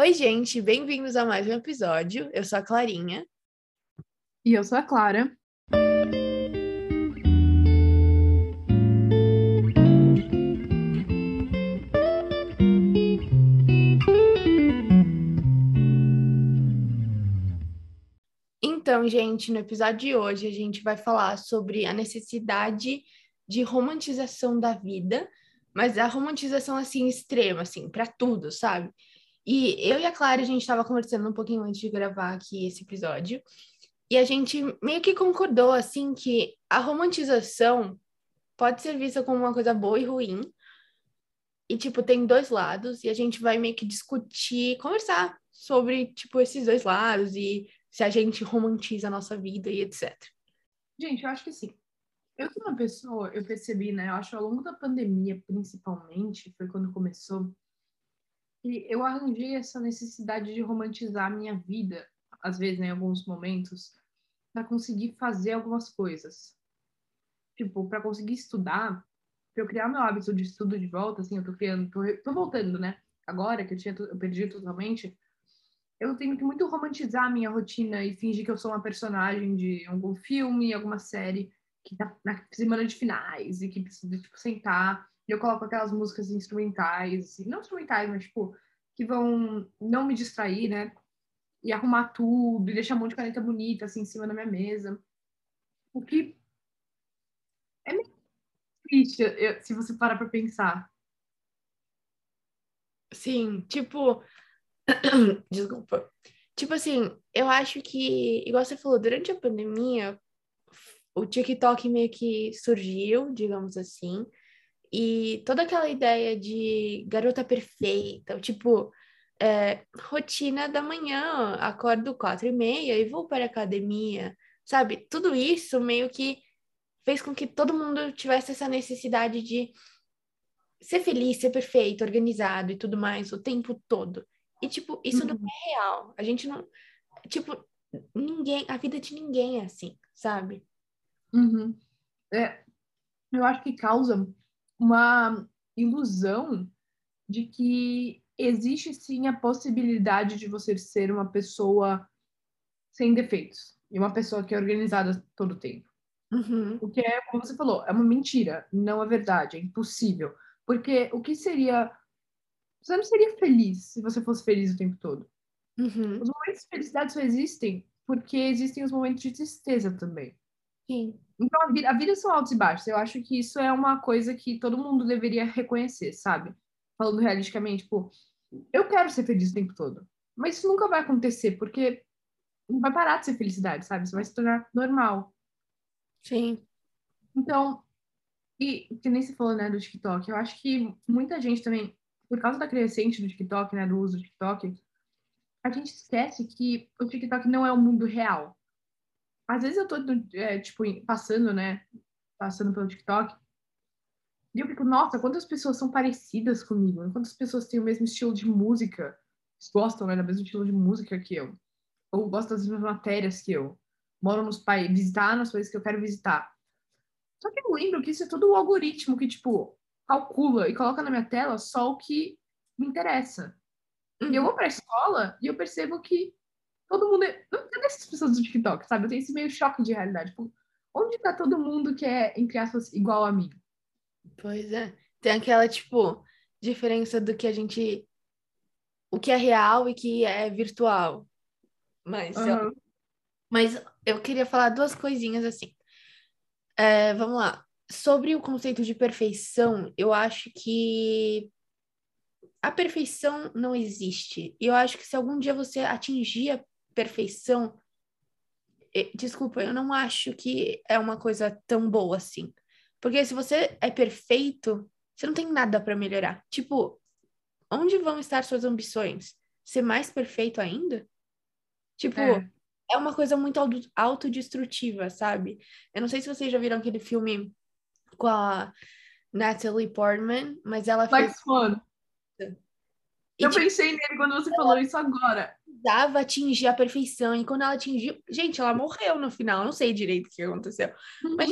Oi, gente, bem-vindos a mais um episódio. Eu sou a Clarinha. E eu sou a Clara. Então, gente, no episódio de hoje a gente vai falar sobre a necessidade de romantização da vida, mas a romantização assim extrema, assim, para tudo, sabe? E eu e a Clara, a gente estava conversando um pouquinho antes de gravar aqui esse episódio, e a gente meio que concordou, assim, que a romantização pode ser vista como uma coisa boa e ruim, e, tipo, tem dois lados, e a gente vai meio que discutir, conversar sobre, tipo, esses dois lados, e se a gente romantiza a nossa vida e etc. Gente, eu acho que sim. Eu sou uma pessoa, eu percebi, né? Eu acho ao longo da pandemia, principalmente, foi quando começou, e eu arranjei essa necessidade de romantizar a minha vida, às vezes, né, em alguns momentos, para conseguir fazer algumas coisas. Tipo, para conseguir estudar, para eu criar meu hábito de estudo de volta, assim, eu tô criando, tô, tô voltando, né? Agora que eu tinha eu perdi totalmente, eu tenho que muito romantizar a minha rotina e fingir que eu sou uma personagem de algum filme, alguma série que tá na semana de finais e que precisa, tipo, sentar e eu coloco aquelas músicas instrumentais, assim, não instrumentais, mas tipo, que vão não me distrair, né? E arrumar tudo, e deixar um monte de caneta bonita assim em cima da minha mesa. O que é meio triste eu, se você parar pra pensar. Sim, tipo. Desculpa. Tipo assim, eu acho que, igual você falou, durante a pandemia, o TikTok meio que surgiu, digamos assim, e toda aquela ideia de garota perfeita, tipo, é, rotina da manhã, acordo quatro e meia e vou para a academia, sabe? Tudo isso meio que fez com que todo mundo tivesse essa necessidade de ser feliz, ser perfeito, organizado e tudo mais o tempo todo. E, tipo, isso uhum. não é real. A gente não. Tipo, ninguém. A vida de ninguém é assim, sabe? Uhum. É, eu acho que causa uma ilusão de que existe sim a possibilidade de você ser uma pessoa sem defeitos e uma pessoa que é organizada todo o tempo. Uhum. O que é, como você falou, é uma mentira, não é verdade, é impossível. Porque o que seria. Você não seria feliz se você fosse feliz o tempo todo. Uhum. Os momentos de felicidade só existem porque existem os momentos de tristeza também. Sim. Então, a vida, a vida são altos e baixos. Eu acho que isso é uma coisa que todo mundo deveria reconhecer, sabe? Falando realisticamente, tipo, eu quero ser feliz o tempo todo. Mas isso nunca vai acontecer, porque não vai parar de ser felicidade, sabe? Isso vai se tornar normal. Sim. Então, e que nem se falou, né, do TikTok, eu acho que muita gente também, por causa da crescente do TikTok, né, do uso do TikTok, a gente esquece que o TikTok não é o mundo real às vezes eu tô, é, tipo, passando, né? Passando pelo TikTok. E eu fico, nossa, quantas pessoas são parecidas comigo? Quantas pessoas têm o mesmo estilo de música? Gostam, né? Do mesmo estilo de música que eu. Ou gostam das mesmas matérias que eu. Moram nos países, visitar nos países que eu quero visitar. Só que eu lembro que isso é todo o algoritmo que, tipo, calcula e coloca na minha tela só o que me interessa. Uhum. Eu vou pra escola e eu percebo que todo mundo. É... Cadê essas pessoas do TikTok, sabe? Eu tenho esse meio choque de realidade. Tipo, onde tá todo mundo que é, entre aspas, igual a mim? Pois é. Tem aquela, tipo, diferença do que a gente. O que é real e que é virtual. Mas, uhum. eu... Mas eu queria falar duas coisinhas assim. É, vamos lá. Sobre o conceito de perfeição, eu acho que a perfeição não existe. E eu acho que se algum dia você atingir a perfeição, desculpa, eu não acho que é uma coisa tão boa assim. Porque se você é perfeito, você não tem nada para melhorar. Tipo, onde vão estar suas ambições? Ser mais perfeito ainda? Tipo, é, é uma coisa muito autodestrutiva, sabe? Eu não sei se vocês já viram aquele filme com a Natalie Portman, mas ela fez. Fun. E, eu tipo, pensei nele quando você falou isso agora. Precisava atingir a perfeição. E quando ela atingiu. Gente, ela morreu no final. Não sei direito o que aconteceu. Uhum. Mas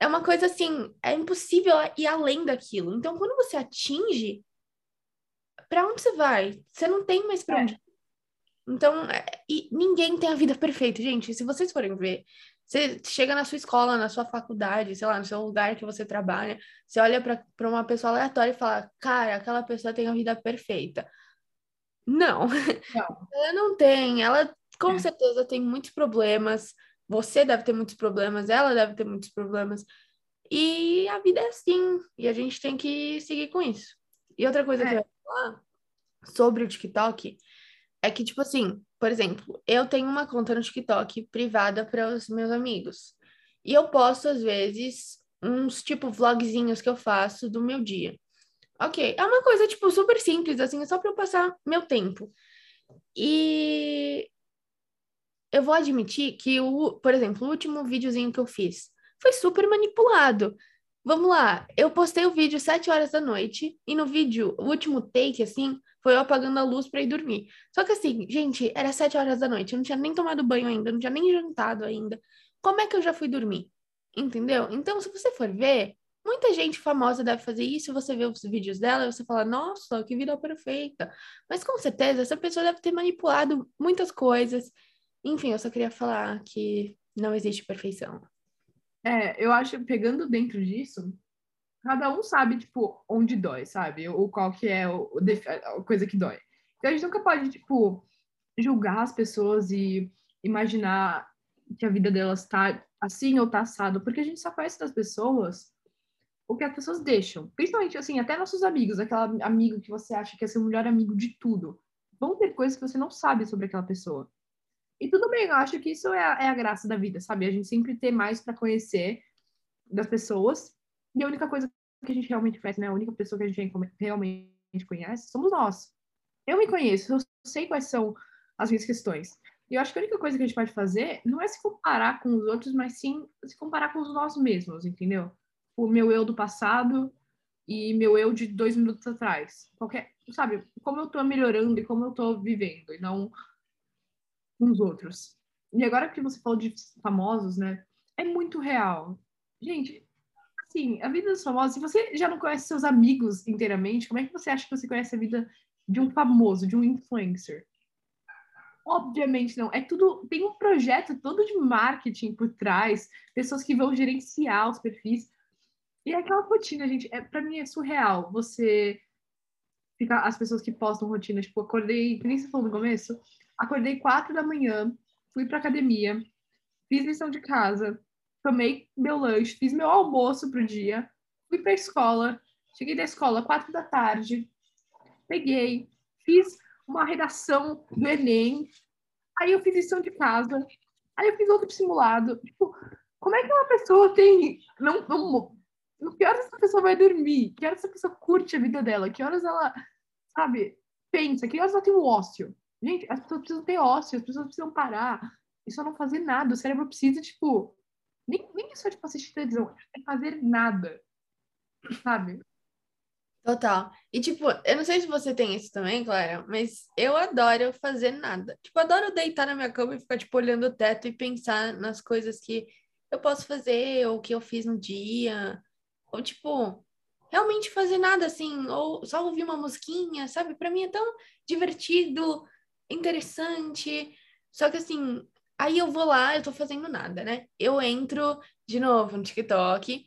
é uma coisa assim. É impossível ir além daquilo. Então, quando você atinge. para onde você vai? Você não tem mais para é. onde. Então, é, e ninguém tem a vida perfeita, gente. Se vocês forem ver, você chega na sua escola, na sua faculdade, sei lá, no seu lugar que você trabalha, você olha para uma pessoa aleatória e fala, cara, aquela pessoa tem a vida perfeita. Não, não. ela não tem. Ela com é. certeza tem muitos problemas. Você deve ter muitos problemas, ela deve ter muitos problemas. E a vida é assim, e a gente tem que seguir com isso. E outra coisa é. que eu ia falar sobre o TikTok é que, tipo assim, por exemplo, eu tenho uma conta no TikTok privada para os meus amigos. E eu posto, às vezes, uns, tipo, vlogzinhos que eu faço do meu dia. Ok, é uma coisa, tipo, super simples, assim, só para eu passar meu tempo. E eu vou admitir que, o, por exemplo, o último videozinho que eu fiz foi super manipulado. Vamos lá, eu postei o vídeo 7 horas da noite e no vídeo, o último take, assim, foi eu apagando a luz para ir dormir. Só que assim, gente, era sete horas da noite, eu não tinha nem tomado banho ainda, não tinha nem jantado ainda. Como é que eu já fui dormir? Entendeu? Então, se você for ver, muita gente famosa deve fazer isso, você vê os vídeos dela e você fala, nossa, que vida perfeita. Mas com certeza, essa pessoa deve ter manipulado muitas coisas. Enfim, eu só queria falar que não existe perfeição. É, eu acho, pegando dentro disso, cada um sabe, tipo, onde dói, sabe? Ou qual que é o, a coisa que dói. Então a gente nunca pode, tipo, julgar as pessoas e imaginar que a vida delas tá assim ou tá assado, porque a gente só conhece das pessoas o que as pessoas deixam. Principalmente, assim, até nossos amigos, aquela amigo que você acha que é seu melhor amigo de tudo. Vão ter coisas que você não sabe sobre aquela pessoa. E tudo bem, eu acho que isso é a, é a graça da vida, sabe? A gente sempre ter mais para conhecer das pessoas e a única coisa que a gente realmente conhece, né? A única pessoa que a gente realmente conhece somos nós. Eu me conheço, eu sei quais são as minhas questões. E eu acho que a única coisa que a gente pode fazer não é se comparar com os outros, mas sim se comparar com os nós mesmos, entendeu? O meu eu do passado e meu eu de dois minutos atrás. Qualquer, sabe? Como eu tô melhorando e como eu tô vivendo, e não com os outros. E agora que você falou de famosos, né? É muito real. Gente, assim, a vida dos famosos, se você já não conhece seus amigos inteiramente, como é que você acha que você conhece a vida de um famoso, de um influencer? Obviamente não. É tudo. Tem um projeto todo de marketing por trás, pessoas que vão gerenciar os perfis. E é aquela rotina, gente, é, para mim é surreal. Você fica as pessoas que postam rotina, tipo, acordei, que nem você falou no começo, acordei quatro da manhã, fui pra academia, fiz lição de casa, tomei meu lanche, fiz meu almoço pro dia, fui pra escola, cheguei da escola quatro da tarde, peguei, fiz uma redação do Enem, aí eu fiz lição de casa, aí eu fiz outro simulado. Tipo, como é que uma pessoa tem. Não, não, que horas essa pessoa vai dormir? Que horas essa pessoa curte a vida dela? Que horas ela, sabe, pensa? Que horas ela tem um ócio? Gente, as pessoas precisam ter ócio, as pessoas precisam parar e só não fazer nada. O cérebro precisa, tipo, nem, nem só, tipo, assistir televisão, é fazer nada. Sabe? Total. E, tipo, eu não sei se você tem isso também, Clara, mas eu adoro fazer nada. Tipo, adoro deitar na minha cama e ficar, tipo, olhando o teto e pensar nas coisas que eu posso fazer, ou que eu fiz no dia. Ou, tipo, realmente fazer nada, assim. Ou só ouvir uma musiquinha, sabe? Pra mim é tão divertido, interessante. Só que, assim, Aí eu vou lá, eu tô fazendo nada, né? Eu entro de novo no TikTok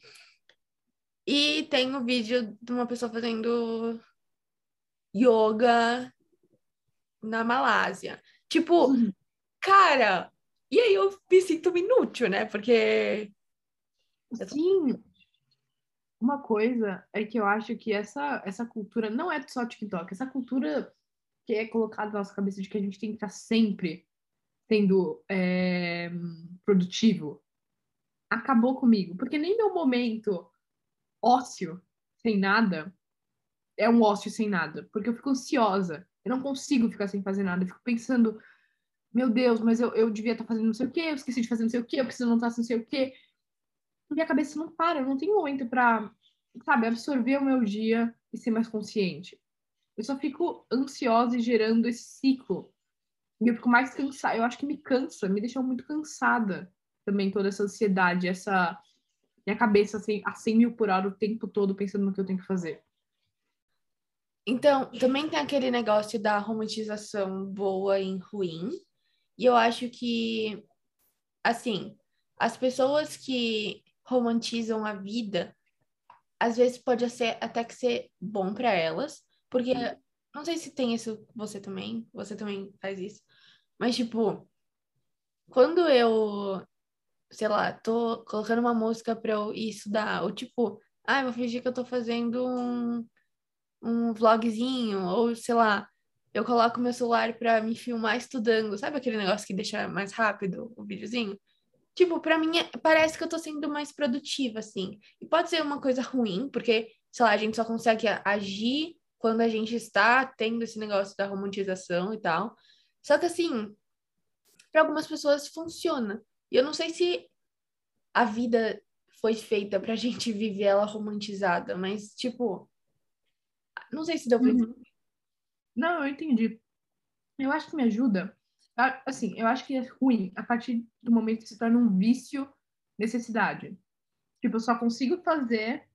e tem um vídeo de uma pessoa fazendo yoga na Malásia. Tipo, uhum. cara, e aí eu me sinto inútil, né? Porque. Sim. Uma coisa é que eu acho que essa, essa cultura não é só TikTok, essa cultura que é colocada na nossa cabeça de que a gente tem que estar sempre sendo é, produtivo, acabou comigo. Porque nem meu momento ócio, sem nada, é um ócio sem nada. Porque eu fico ansiosa. Eu não consigo ficar sem fazer nada. Eu fico pensando, meu Deus, mas eu, eu devia estar fazendo não sei o quê, eu esqueci de fazer não sei o quê, eu preciso não estar não sei o quê. Minha cabeça não para, eu não tenho momento para, sabe, absorver o meu dia e ser mais consciente. Eu só fico ansiosa e gerando esse ciclo e eu fico mais cansada. Eu acho que me cansa, me deixa muito cansada também toda essa ansiedade, essa. Minha cabeça assim, a 100 mil por hora o tempo todo pensando no que eu tenho que fazer. Então, também tem aquele negócio da romantização boa e ruim. E eu acho que, assim, as pessoas que romantizam a vida, às vezes pode ser até que ser bom para elas, porque não sei se tem isso você também, você também faz isso, mas tipo, quando eu, sei lá, tô colocando uma música para eu ir estudar, ou tipo, ah, vou fingir que eu tô fazendo um, um vlogzinho, ou sei lá, eu coloco meu celular para me filmar estudando, sabe aquele negócio que deixa mais rápido o videozinho? Tipo, para mim é, parece que eu tô sendo mais produtiva, assim. E pode ser uma coisa ruim, porque, sei lá, a gente só consegue agir quando a gente está tendo esse negócio da romantização e tal. Só que, assim, para algumas pessoas funciona. E eu não sei se a vida foi feita pra gente viver ela romantizada, mas, tipo, não sei se deu pra uhum. Não, eu entendi. Eu acho que me ajuda Assim, eu acho que é ruim a partir do momento que se torna um vício, necessidade. Tipo, eu só consigo fazer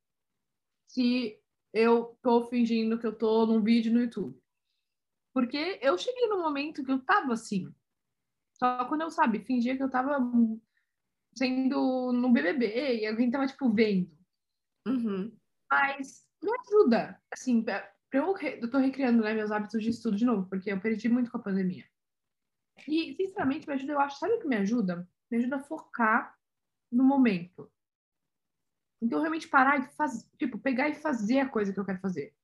se eu tô fingindo que eu tô num vídeo no YouTube. Porque eu cheguei no momento que eu tava assim. Só quando eu, sabe, fingia que eu tava sendo no BBB e alguém tava, tipo, vendo. Uhum. Mas me ajuda, assim, eu, eu tô recriando né, meus hábitos de estudo de novo, porque eu perdi muito com a pandemia. E, sinceramente, me ajuda, eu acho, sabe o que me ajuda? Me ajuda a focar no momento. Então, realmente parar e fazer, tipo, pegar e fazer a coisa que eu quero fazer.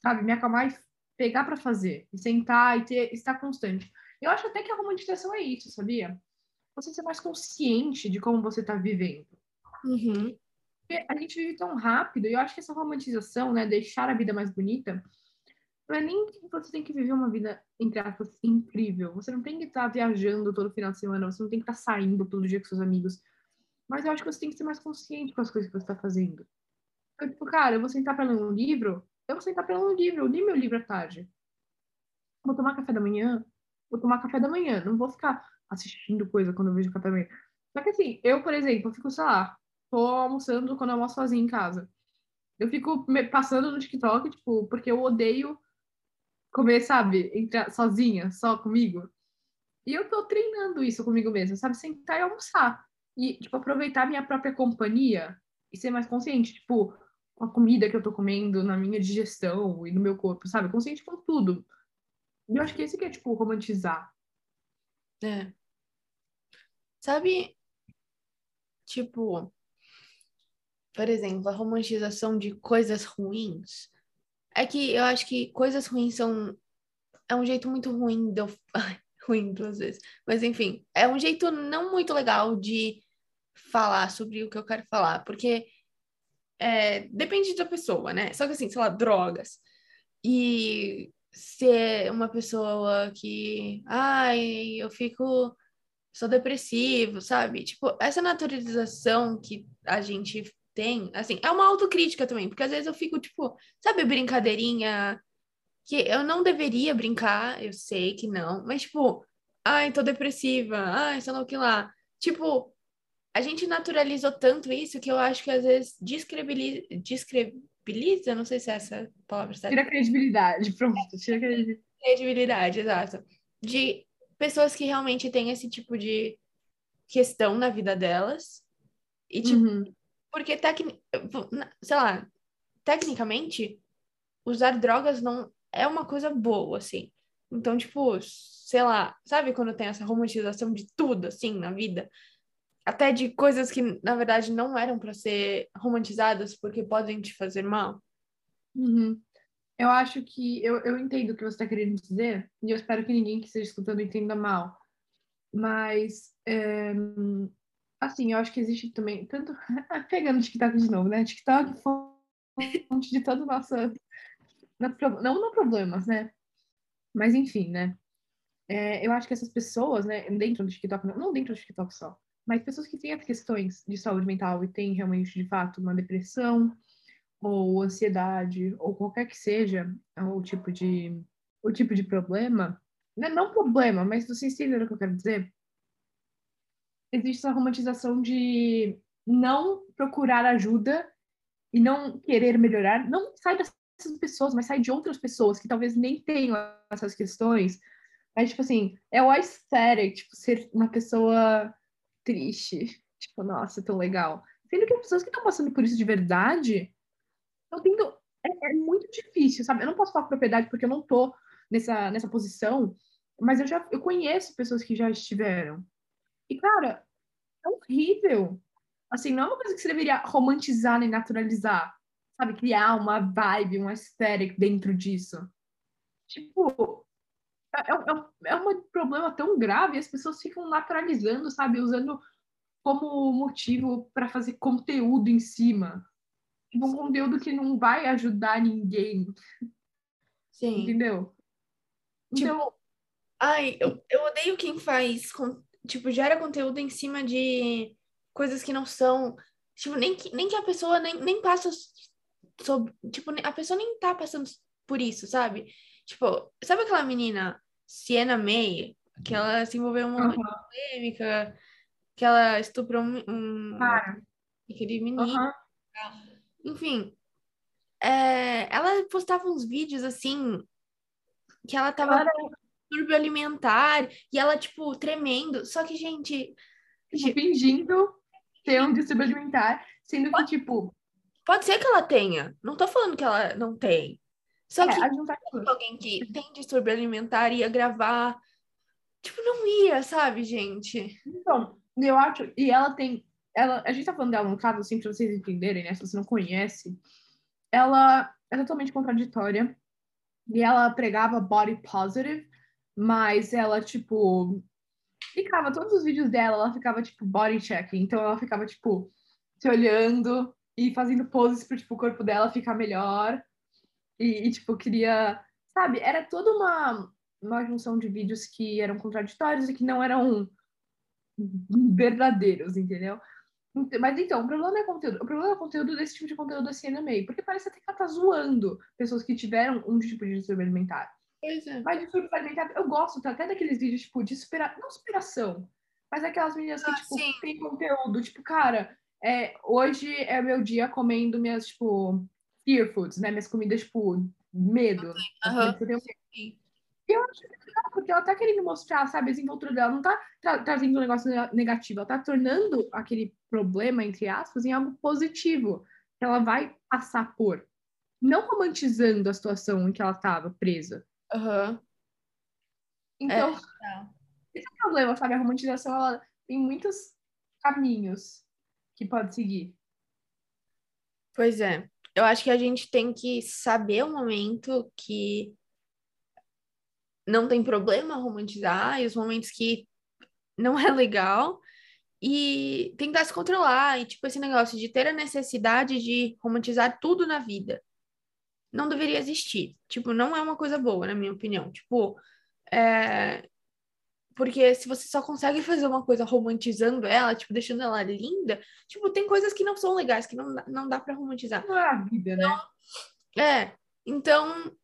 Sabe? Me acalmar e pegar para fazer. E sentar e ter, estar constante. Eu acho até que a romantização é isso, sabia? Você ser mais consciente de como você tá vivendo. Uhum. Porque a gente vive tão rápido, e eu acho que essa romantização, né, deixar a vida mais bonita, não é nem que você tem que viver uma vida, entre aspas, incrível. Você não tem que estar viajando todo final de semana, você não tem que estar saindo todo dia com seus amigos. Mas eu acho que você tem que ser mais consciente com as coisas que você está fazendo. Então, tipo, cara, eu vou sentar para ler um livro, eu vou sentar para ler um livro, eu li meu livro à tarde. Vou tomar café da manhã, vou tomar café da manhã, não vou ficar assistindo coisa quando eu vejo café da manhã. Só que assim, eu, por exemplo, fico, sei lá, tô almoçando quando eu almoço sozinha em casa. Eu fico passando no TikTok, tipo, porque eu odeio comer, sabe, entre, sozinha, só comigo. E eu tô treinando isso comigo mesma, sabe? Sentar e almoçar. E, tipo, aproveitar minha própria companhia e ser mais consciente, tipo, a comida que eu tô comendo, na minha digestão e no meu corpo, sabe? Consciente com tudo. E eu acho que esse que é, tipo, romantizar. É. Sabe, tipo, por exemplo, a romantização de coisas ruins é que eu acho que coisas ruins são. É um jeito muito ruim de eu. ruim duas vezes. Mas enfim, é um jeito não muito legal de falar sobre o que eu quero falar, porque é, depende da pessoa, né? Só que assim, sei lá, drogas. E ser uma pessoa que. Ai, eu fico. Sou depressivo, sabe? Tipo, essa naturalização que a gente tem, assim, é uma autocrítica também, porque às vezes eu fico, tipo, sabe, brincadeirinha que eu não deveria brincar, eu sei que não, mas, tipo, ai, tô depressiva, ai, sei lá o que lá. Tipo, a gente naturalizou tanto isso que eu acho que às vezes descrebiliza, descrebiliza não sei se é essa palavra certa. Tira credibilidade, pronto, tira credibilidade. Credibilidade, exato. De pessoas que realmente têm esse tipo de questão na vida delas. E, tipo, uhum. Porque, tecni... sei lá, tecnicamente, usar drogas não é uma coisa boa, assim. Então, tipo, sei lá, sabe quando tem essa romantização de tudo, assim, na vida? Até de coisas que, na verdade, não eram para ser romantizadas porque podem te fazer mal? Uhum. Eu acho que eu, eu entendo o que você está querendo dizer, e eu espero que ninguém que esteja escutando entenda mal. Mas é, assim, eu acho que existe também, tanto. Pegando o TikTok de novo, né? TikTok fonte de todo o nosso. Não, não problemas, né? Mas enfim, né? É, eu acho que essas pessoas, né, dentro do TikTok, não dentro do TikTok só, mas pessoas que têm as questões de saúde mental e têm realmente, de fato, uma depressão, ou ansiedade, ou qualquer que seja o tipo de, o tipo de problema, não, né, não problema, mas vocês entenderam o que eu quero dizer? existe essa romantização de não procurar ajuda e não querer melhorar. Não sai dessa dessas pessoas, mas sai de outras pessoas que talvez nem tenham essas questões. Mas, tipo assim, é o aesthetic, tipo, ser uma pessoa triste. Tipo, nossa, tão legal. Sendo que as pessoas que estão passando por isso de verdade estão tendo. É, é, muito difícil, sabe? Eu não posso falar propriedade porque eu não tô nessa, nessa posição, mas eu já eu conheço pessoas que já estiveram. E, cara, é horrível. Assim, não é uma coisa que você deveria romantizar nem naturalizar. Sabe? Criar uma vibe, um aesthetic dentro disso. Tipo, é, é, é um problema tão grave, as pessoas ficam naturalizando, sabe? Usando como motivo para fazer conteúdo em cima. Tipo, um conteúdo que não vai ajudar ninguém. Sim. Entendeu? Tipo, então... ai, eu, eu odeio quem faz, tipo, gera conteúdo em cima de coisas que não são. Tipo, nem que, nem que a pessoa nem, nem passa sobre. Tipo, a pessoa nem tá passando por isso, sabe? Tipo, sabe aquela menina, Sienna May, que ela se envolveu em uma uhum. polêmica, que ela estuprou um, um aquele menino. Uhum. Enfim, é, ela postava uns vídeos assim que ela tava Cara... distúrbio alimentar e ela, tipo, tremendo. Só que, gente. Tipo, fingindo ter um distúrbio alimentar, sendo que, tipo. Pode ser que ela tenha. Não tô falando que ela não tem. Só é, que tá alguém que tem distúrbio alimentar ia gravar. Tipo, não ia, sabe, gente? Então, eu acho. E ela tem. Ela, a gente tá falando dela no caso, assim, pra vocês entenderem, né? Se você não conhece. Ela é totalmente contraditória. E ela pregava body positive, mas ela, tipo. Ficava, todos os vídeos dela, ela ficava, tipo, body checking. Então ela ficava, tipo, se olhando e fazendo poses pro, tipo, o corpo dela ficar melhor. E, e, tipo, queria. Sabe, era toda uma, uma junção de vídeos que eram contraditórios e que não eram verdadeiros, entendeu? Mas então, o problema não é conteúdo. O problema é o conteúdo desse tipo de conteúdo assim no meio. Porque parece até que ela tá zoando pessoas que tiveram um tipo de distúrbio alimentar. Pois é. Mas distúrbio alimentar, eu gosto tá, até daqueles vídeos, tipo, de superação. Não superação, mas aquelas meninas que, ah, tipo, sim. tem conteúdo. Tipo, cara, é, hoje é meu dia comendo minhas, tipo, fear foods, né? Minhas comidas, tipo, medo. Uhum. Eu acho legal, porque ela tá querendo mostrar, sabe, a desenvoltura dela não tá tra trazendo um negócio negativo, ela tá tornando aquele problema, entre aspas, em algo positivo, que ela vai passar por. Não romantizando a situação em que ela tava presa. Uhum. Então, é. esse é o problema, sabe? A romantização, ela tem muitos caminhos que pode seguir. Pois é. Eu acho que a gente tem que saber o momento que não tem problema romantizar e os momentos que não é legal e tentar se controlar. E tipo esse negócio de ter a necessidade de romantizar tudo na vida não deveria existir. Tipo não é uma coisa boa na minha opinião. Tipo é... porque se você só consegue fazer uma coisa romantizando ela tipo deixando ela linda tipo tem coisas que não são legais que não não dá para romantizar não é a vida né então, é então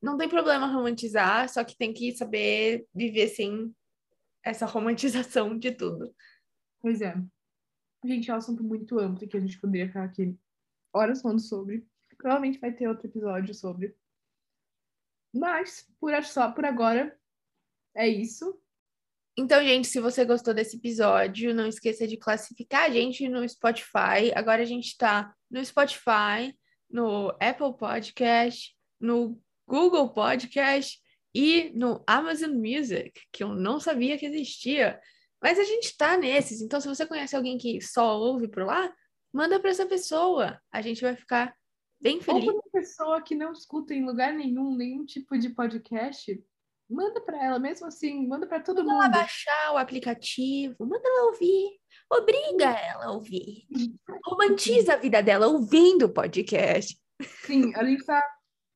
não tem problema romantizar, só que tem que saber viver sem essa romantização de tudo. Pois é. Gente, é um assunto muito amplo que a gente poderia ficar aqui horas falando sobre. Provavelmente vai ter outro episódio sobre. Mas, por, só por agora, é isso. Então, gente, se você gostou desse episódio, não esqueça de classificar a gente no Spotify. Agora a gente está no Spotify, no Apple Podcast, no Google Podcast e no Amazon Music, que eu não sabia que existia. Mas a gente está nesses, então se você conhece alguém que só ouve por lá, manda para essa pessoa. A gente vai ficar bem feliz. Ou uma pessoa que não escuta em lugar nenhum, nenhum tipo de podcast, manda para ela, mesmo assim, manda para todo manda mundo. Manda ela baixar o aplicativo, manda ela ouvir. Obriga ela a ouvir. Romantiza a vida dela ouvindo o podcast. Sim, a gente tá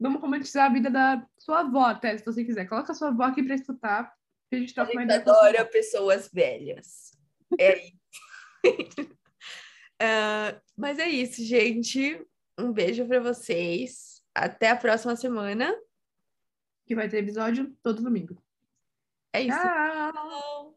Vamos romantizar a vida da sua avó, até, se você quiser. Coloca a sua avó aqui para escutar. A gente troca uma ideia. adora pessoas velhas. É isso. uh, mas é isso, gente. Um beijo para vocês. Até a próxima semana. Que vai ter episódio todo domingo. É isso. Tchau.